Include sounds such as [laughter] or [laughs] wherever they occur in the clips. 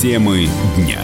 Темы дня.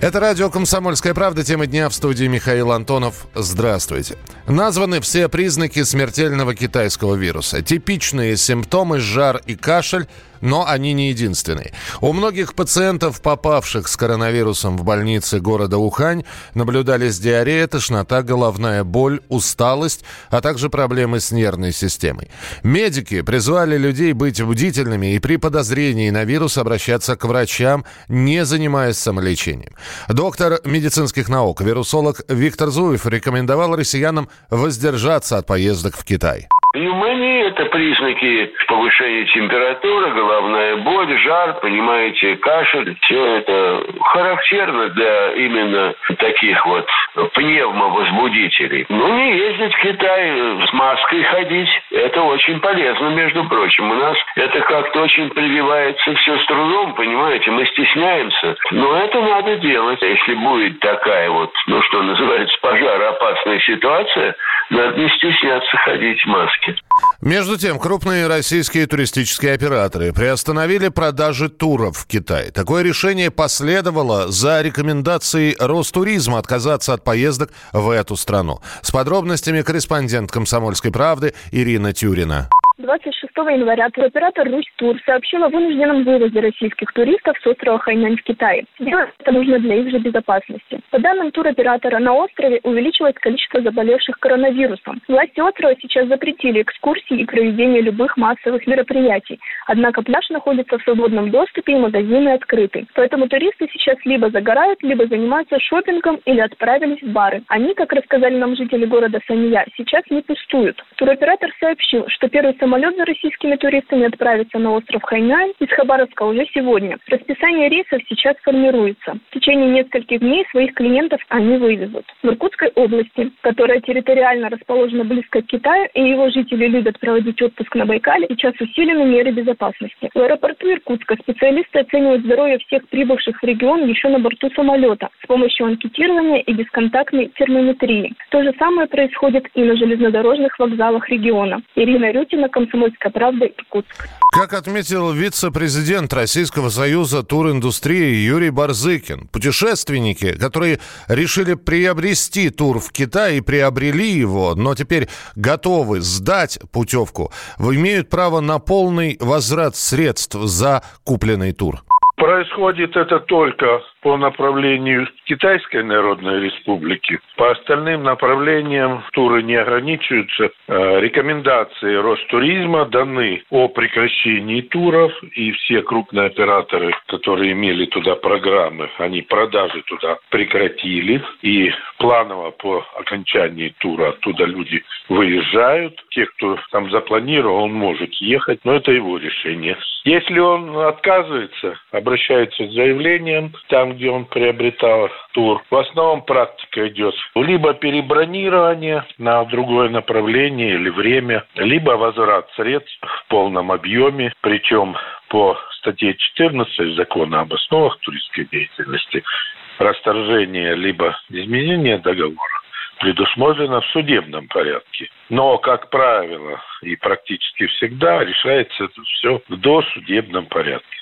Это радио «Комсомольская правда». Тема дня в студии Михаил Антонов. Здравствуйте. Названы все признаки смертельного китайского вируса. Типичные симптомы – жар и кашель – но они не единственные. У многих пациентов, попавших с коронавирусом в больницы города Ухань, наблюдались диарея, тошнота, головная боль, усталость, а также проблемы с нервной системой. Медики призвали людей быть бдительными и при подозрении на вирус обращаться к врачам, не занимаясь самолечением. Доктор медицинских наук, вирусолог Виктор Зуев рекомендовал россиянам воздержаться от поездок в Китай. Пневмония – это признаки повышения температуры, головная боль, жар, понимаете, кашель. Все это характерно для именно таких вот пневмовозбудителей. Ну, не ездить в Китай, с маской ходить, это очень полезно, между прочим. У нас это как-то очень прививается все с трудом, понимаете, мы стесняемся. Но это надо делать. Если будет такая вот, ну, что называется, пожароопасная ситуация, надо не стесняться ходить в маске. Между тем, крупные российские туристические операторы приостановили продажи туров в Китай. Такое решение последовало за рекомендацией Ростуризма отказаться от поездок в эту страну. С подробностями корреспондент «Комсомольской правды» Ирина Тюрина. 26 января туроператор «Русь Тур» сообщил о вынужденном вывозе российских туристов с острова Хайнань в Китай. Делать это нужно для их же безопасности. По данным туроператора, на острове увеличилось количество заболевших коронавирусом. Власти острова сейчас запретили экскурсии и проведение любых массовых мероприятий. Однако пляж находится в свободном доступе и магазины открыты. Поэтому туристы сейчас либо загорают, либо занимаются шопингом или отправились в бары. Они, как рассказали нам жители города Санья, сейчас не пустуют. Туроператор сообщил, что первый Самолет за российскими туристами отправится на остров Хайнань из Хабаровска уже сегодня. Расписание рейсов сейчас формируется. В течение нескольких дней своих клиентов они вывезут. В Иркутской области, которая территориально расположена близко к Китаю, и его жители любят проводить отпуск на Байкале, сейчас усилены меры безопасности. В аэропорту Иркутска специалисты оценивают здоровье всех прибывших в регион еще на борту самолета с помощью анкетирования и бесконтактной термометрии. То же самое происходит и на железнодорожных вокзалах региона. Ирина Рютина, «Комсомольская правда», Иркутск. Как отметил вице-президент Российского союза туриндустрии Юрий Барзыкин, путешественники, которые решили приобрести тур в Китай и приобрели его, но теперь готовы сдать путевку, имеют право на полный возврат средств за купленный тур. Происходит это только по направлению Китайской Народной Республики. По остальным направлениям туры не ограничиваются. Э, рекомендации Ростуризма даны о прекращении туров, и все крупные операторы, которые имели туда программы, они продажи туда прекратили, и планово по окончании тура оттуда люди выезжают. Те, кто там запланировал, он может ехать, но это его решение. Если он отказывается, обращается с заявлением, там, где он приобретал тур, в основном практика идет либо перебронирование на другое направление или время, либо возврат средств в полном объеме, причем по статье 14 закона об основах туристской деятельности расторжение либо изменение договора предусмотрено в судебном порядке. Но, как правило, и практически всегда решается это все в досудебном порядке.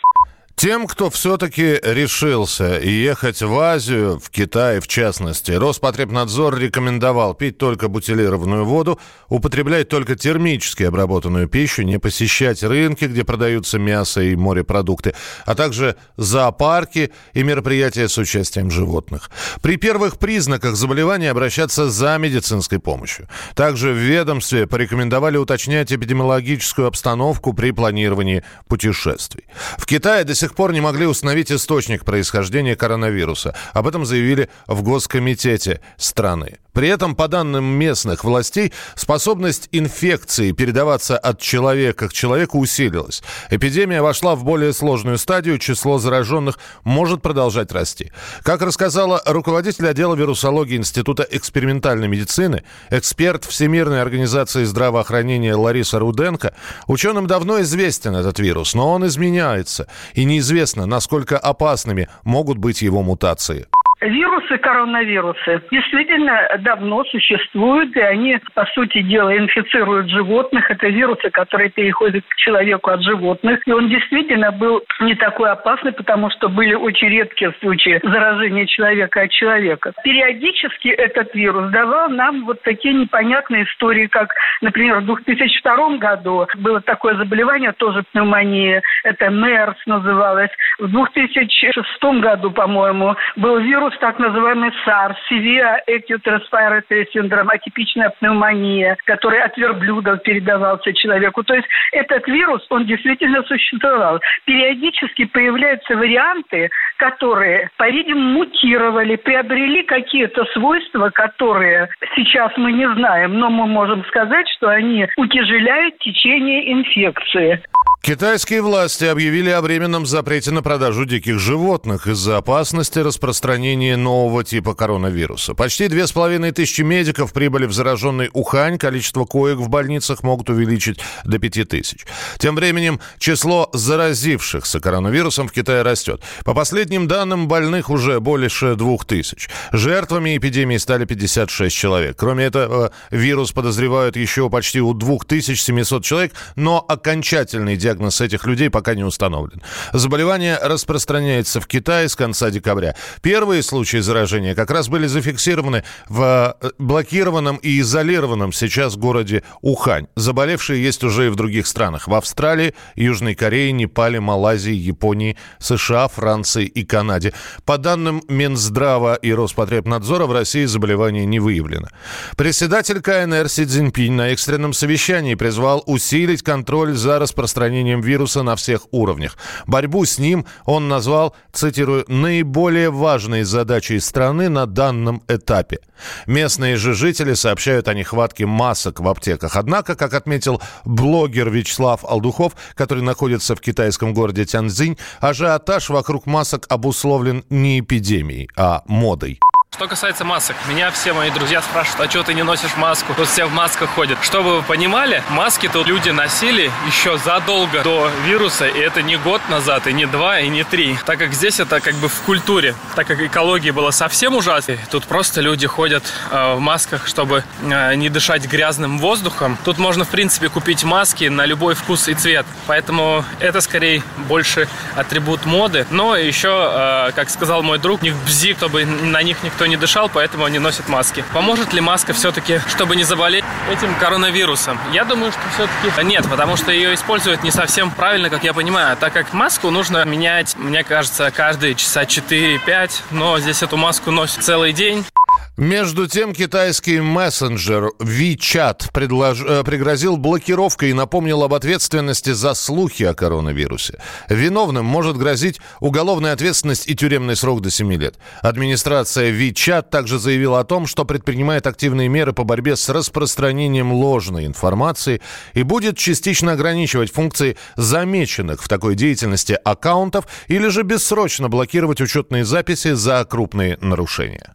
Тем, кто все-таки решился ехать в Азию, в Китай в частности, Роспотребнадзор рекомендовал пить только бутилированную воду, употреблять только термически обработанную пищу, не посещать рынки, где продаются мясо и морепродукты, а также зоопарки и мероприятия с участием животных. При первых признаках заболевания обращаться за медицинской помощью. Также в ведомстве порекомендовали уточнять эпидемиологическую обстановку при планировании путешествий. В Китае до сих сих пор не могли установить источник происхождения коронавируса. Об этом заявили в Госкомитете страны. При этом, по данным местных властей, способность инфекции передаваться от человека к человеку усилилась. Эпидемия вошла в более сложную стадию, число зараженных может продолжать расти. Как рассказала руководитель отдела вирусологии Института экспериментальной медицины, эксперт Всемирной организации здравоохранения Лариса Руденко, ученым давно известен этот вирус, но он изменяется, и неизвестно, насколько опасными могут быть его мутации вирусы, коронавирусы, действительно давно существуют, и они, по сути дела, инфицируют животных. Это вирусы, которые переходят к человеку от животных. И он действительно был не такой опасный, потому что были очень редкие случаи заражения человека от человека. Периодически этот вирус давал нам вот такие непонятные истории, как, например, в 2002 году было такое заболевание, тоже пневмония, это МЕРС называлось. В 2006 году, по-моему, был вирус так называемый SARS, Severe Acute Respiratory Syndrome, атипичная пневмония, который от верблюдов передавался человеку. То есть этот вирус, он действительно существовал. Периодически появляются варианты, которые, по-видимому, мутировали, приобрели какие-то свойства, которые сейчас мы не знаем, но мы можем сказать, что они утяжеляют течение инфекции. Китайские власти объявили о временном запрете на продажу диких животных из-за опасности распространения нового типа коронавируса. Почти две с половиной тысячи медиков прибыли в зараженный Ухань. Количество коек в больницах могут увеличить до пяти тысяч. Тем временем число заразившихся коронавирусом в Китае растет. По последним данным, больных уже больше двух тысяч. Жертвами эпидемии стали 56 человек. Кроме этого, вирус подозревают еще почти у 2700 человек, но окончательный диагноз диагноз этих людей пока не установлен. Заболевание распространяется в Китае с конца декабря. Первые случаи заражения как раз были зафиксированы в э, блокированном и изолированном сейчас городе Ухань. Заболевшие есть уже и в других странах. В Австралии, Южной Корее, Непале, Малайзии, Японии, США, Франции и Канаде. По данным Минздрава и Роспотребнадзора в России заболевание не выявлено. Председатель КНР Си Цзиньпинь на экстренном совещании призвал усилить контроль за распространением распространением вируса на всех уровнях. Борьбу с ним он назвал, цитирую, «наиболее важной задачей страны на данном этапе». Местные же жители сообщают о нехватке масок в аптеках. Однако, как отметил блогер Вячеслав Алдухов, который находится в китайском городе Тяньцзинь, ажиотаж вокруг масок обусловлен не эпидемией, а модой. Что касается масок, меня все мои друзья спрашивают, а что ты не носишь маску? Тут все в масках ходят. Чтобы вы понимали, маски тут люди носили еще задолго до вируса, и это не год назад, и не два, и не три. Так как здесь это как бы в культуре, так как экология была совсем ужасной, тут просто люди ходят э, в масках, чтобы э, не дышать грязным воздухом. Тут можно, в принципе, купить маски на любой вкус и цвет. Поэтому это скорее больше атрибут моды. Но еще, э, как сказал мой друг, не бзи, чтобы на них никто никто не дышал, поэтому они носят маски. Поможет ли маска все-таки, чтобы не заболеть этим коронавирусом? Я думаю, что все-таки нет, потому что ее используют не совсем правильно, как я понимаю, так как маску нужно менять, мне кажется, каждые часа 4-5, но здесь эту маску носят целый день. Между тем, китайский мессенджер WeChat предлож... Э, пригрозил блокировкой и напомнил об ответственности за слухи о коронавирусе. Виновным может грозить уголовная ответственность и тюремный срок до 7 лет. Администрация WeChat также заявила о том, что предпринимает активные меры по борьбе с распространением ложной информации и будет частично ограничивать функции замеченных в такой деятельности аккаунтов или же бессрочно блокировать учетные записи за крупные нарушения.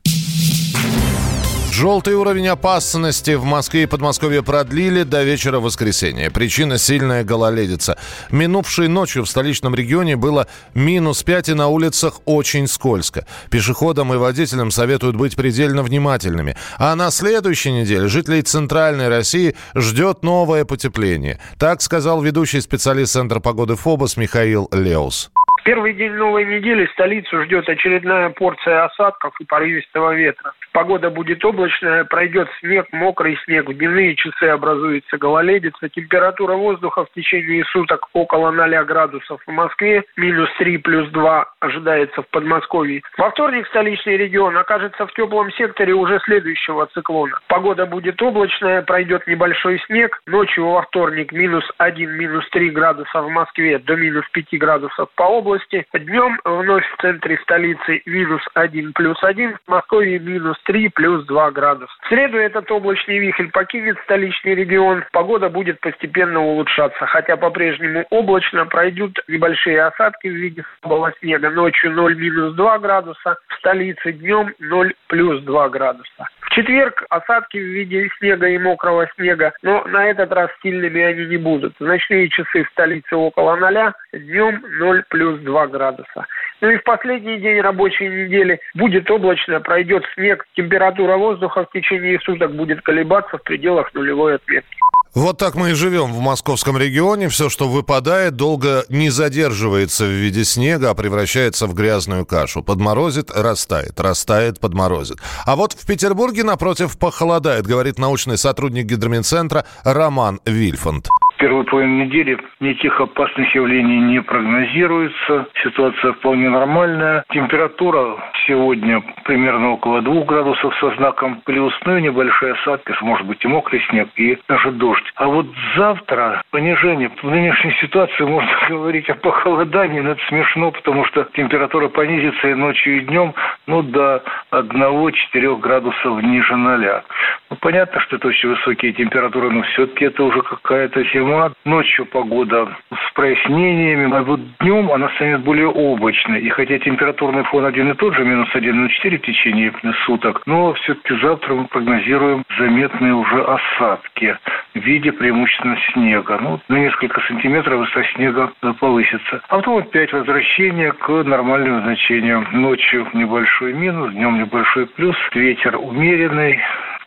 Желтый уровень опасности в Москве и Подмосковье продлили до вечера воскресенья. Причина – сильная гололедица. Минувшей ночью в столичном регионе было минус 5 и на улицах очень скользко. Пешеходам и водителям советуют быть предельно внимательными. А на следующей неделе жителей Центральной России ждет новое потепление. Так сказал ведущий специалист Центра погоды ФОБОС Михаил Леус. Первый день новой недели столицу ждет очередная порция осадков и порывистого ветра. Погода будет облачная, пройдет снег, мокрый снег. В дневные часы образуется гололедица. Температура воздуха в течение суток около 0 градусов в Москве. Минус 3 плюс 2 ожидается в Подмосковье. Во вторник столичный регион окажется в теплом секторе уже следующего циклона. Погода будет облачная, пройдет небольшой снег. Ночью во вторник минус 1, минус 3 градуса в Москве до минус 5 градусов по области. Днем вновь в центре столицы минус 1 плюс 1, в Москве минус 3 плюс 2 градуса. В среду этот облачный вихрь покинет столичный регион. Погода будет постепенно улучшаться, хотя по-прежнему облачно пройдут небольшие осадки в виде слабого снега. Ночью 0 минус 2 градуса, в столице днем 0 плюс 2 градуса. В четверг осадки в виде снега и мокрого снега, но на этот раз сильными они не будут. В ночные часы в столице около ноля, днем 0 плюс 2 2 градуса. Ну и в последний день рабочей недели будет облачно, пройдет снег, температура воздуха в течение суток будет колебаться в пределах нулевой отметки. Вот так мы и живем в московском регионе. Все, что выпадает, долго не задерживается в виде снега, а превращается в грязную кашу. Подморозит, растает, растает, подморозит. А вот в Петербурге, напротив, похолодает, говорит научный сотрудник гидромедцентра Роман Вильфанд первую половину недели никаких опасных явлений не прогнозируется. Ситуация вполне нормальная. Температура сегодня примерно около 2 градусов со знаком плюс, ну и небольшие осадки, может быть и мокрый снег, и даже дождь. А вот завтра понижение. В нынешней ситуации можно [laughs] говорить о похолодании, но это смешно, потому что температура понизится и ночью, и днем ну, до 1-4 градусов ниже ноля. Ну, понятно, что это очень высокие температуры, но все-таки это уже какая-то зима. Ночью погода с прояснениями, а вот днем она станет более облачной. И хотя температурный фон один и тот же, минус 1,4 в течение суток, но все-таки завтра мы прогнозируем заметные уже осадки в виде преимущественно снега. Ну, на несколько сантиметров высота снега повысится. А потом опять возвращение к нормальным значениям. Ночью небольшой минус, днем небольшой плюс, ветер умеренный,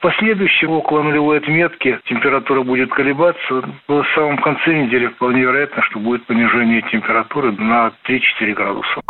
последующем около нулевой отметки температура будет колебаться. В самом конце недели вполне вероятно, что будет понижение температуры на 3-4 градуса.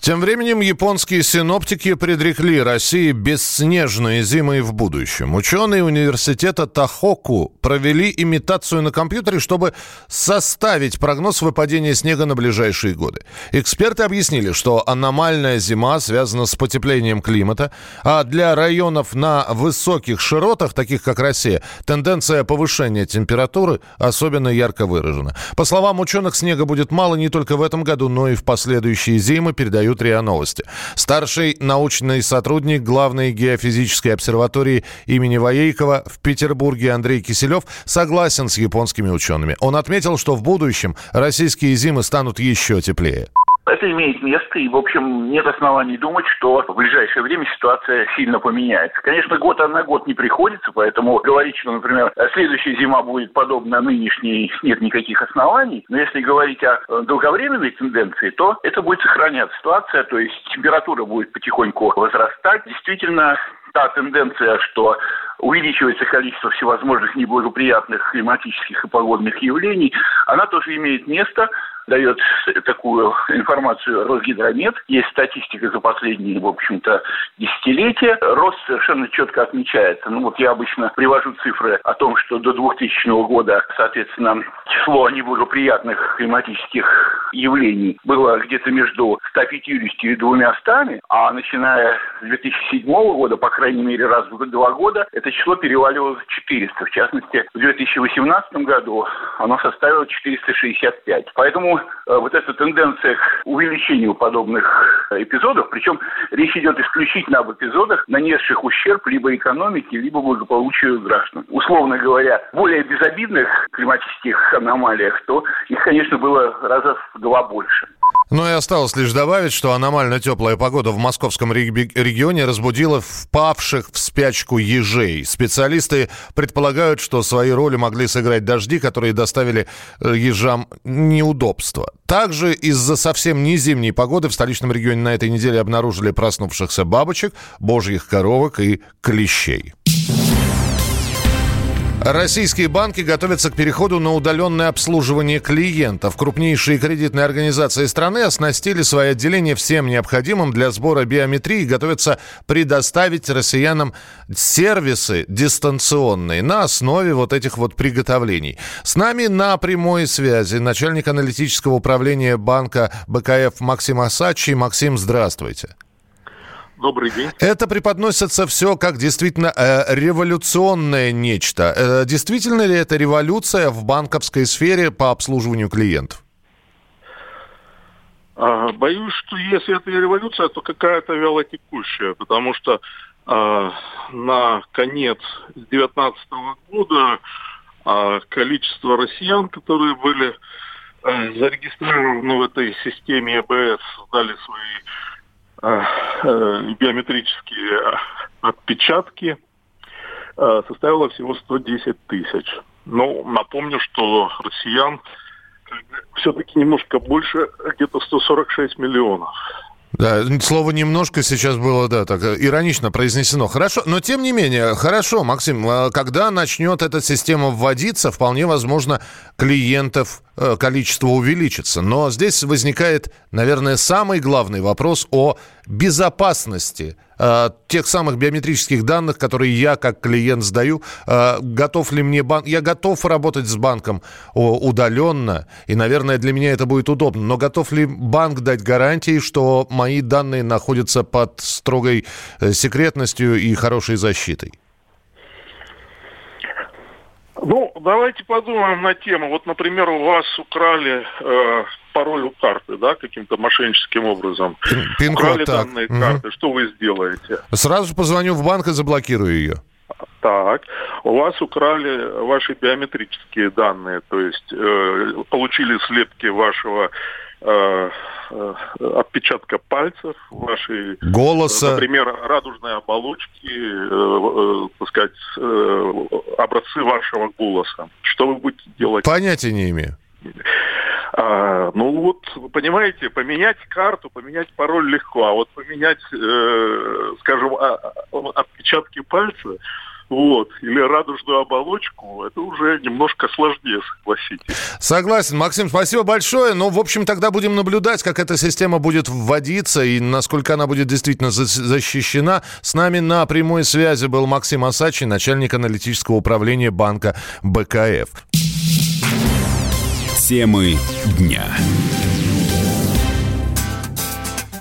Тем временем японские синоптики предрекли России бесснежные зимы в будущем. Ученые университета Тахоку провели имитацию на компьютере, чтобы составить прогноз выпадения снега на ближайшие годы. Эксперты объяснили, что аномальная зима связана с потеплением климата, а для районов на высоких широтах широтах, таких как Россия, тенденция повышения температуры особенно ярко выражена. По словам ученых, снега будет мало не только в этом году, но и в последующие зимы, передают РИА Новости. Старший научный сотрудник главной геофизической обсерватории имени Воейкова в Петербурге Андрей Киселев согласен с японскими учеными. Он отметил, что в будущем российские зимы станут еще теплее. Это имеет место, и, в общем, нет оснований думать, что в ближайшее время ситуация сильно поменяется. Конечно, год на год не приходится, поэтому говорить, что, например, следующая зима будет подобна нынешней, нет никаких оснований. Но если говорить о долговременной тенденции, то это будет сохраняться ситуация, то есть температура будет потихоньку возрастать. Действительно, та тенденция, что увеличивается количество всевозможных неблагоприятных климатических и погодных явлений, она тоже имеет место дает такую информацию Росгидромет. Есть статистика за последние, в общем-то, десятилетия. Рост совершенно четко отмечается. Ну вот я обычно привожу цифры о том, что до 2000 года, соответственно, число неблагоприятных климатических явлений было где-то между 150 и 200, а начиная с 2007 года, по крайней мере, раз в два года, это число переваливало 400. В частности, в 2018 году оно составило 465. Поэтому э, вот эта тенденция к увеличению подобных эпизодов, причем речь идет исключительно об эпизодах, нанесших ущерб либо экономике, либо благополучию граждан. Условно говоря, более безобидных климатических аномалиях, то их, конечно, было раза в два больше. Ну и осталось лишь добавить, что аномально теплая погода в московском регионе разбудила впавших в спячку ежей. Специалисты предполагают, что свои роли могли сыграть дожди, которые доставили э, ежам неудобства. Также из-за совсем не зимней погоды в столичном регионе на этой неделе обнаружили проснувшихся бабочек, божьих коровок и клещей. Российские банки готовятся к переходу на удаленное обслуживание клиентов. Крупнейшие кредитные организации страны оснастили свои отделения всем необходимым для сбора биометрии и готовятся предоставить россиянам сервисы дистанционные на основе вот этих вот приготовлений. С нами на прямой связи начальник аналитического управления банка БКФ Максим Асачи. Максим, здравствуйте. Добрый день. Это преподносится все как действительно э, революционное нечто. Э, действительно ли это революция в банковской сфере по обслуживанию клиентов? А, боюсь, что если это революция, то какая-то вялотекущая, потому что а, на конец 2019 года а, количество россиян, которые были а, зарегистрированы в этой системе ЭБС, дали свои Э, э, биометрические отпечатки э, составила всего 110 тысяч. Ну, напомню, что россиян все-таки немножко больше, где-то 146 миллионов. Да, слово немножко сейчас было, да, так э, иронично произнесено. Хорошо, но тем не менее, хорошо, Максим, э, когда начнет эта система вводиться, вполне возможно, клиентов э, количество увеличится. Но здесь возникает, наверное, самый главный вопрос о безопасности э, тех самых биометрических данных, которые я как клиент сдаю. Э, готов ли мне банк? Я готов работать с банком удаленно, и, наверное, для меня это будет удобно. Но готов ли банк дать гарантии, что мои данные находятся под строгой э, секретностью и хорошей защитой? Ну, давайте подумаем на тему. Вот, например, у вас украли э, пароль у карты, да, каким-то мошенническим образом. Пин-код, украли так. данные угу. карты. Что вы сделаете? Сразу позвоню в банк и заблокирую ее. Так, у вас украли ваши биометрические данные, то есть э, получили слепки вашего э, отпечатка пальцев, вашей, голоса, например, радужной оболочки, э, э, так сказать, э, образцы вашего голоса. Что вы будете делать? Понятия не имею. А, ну вот, понимаете, поменять карту, поменять пароль легко, а вот поменять, э, скажем, а, а, отпечатки пальца, вот, или радужную оболочку, это уже немножко сложнее, согласитесь. Согласен. Максим, спасибо большое. Ну, в общем, тогда будем наблюдать, как эта система будет вводиться и насколько она будет действительно защищена. С нами на прямой связи был Максим Асачи, начальник аналитического управления банка БКФ. Темы дня.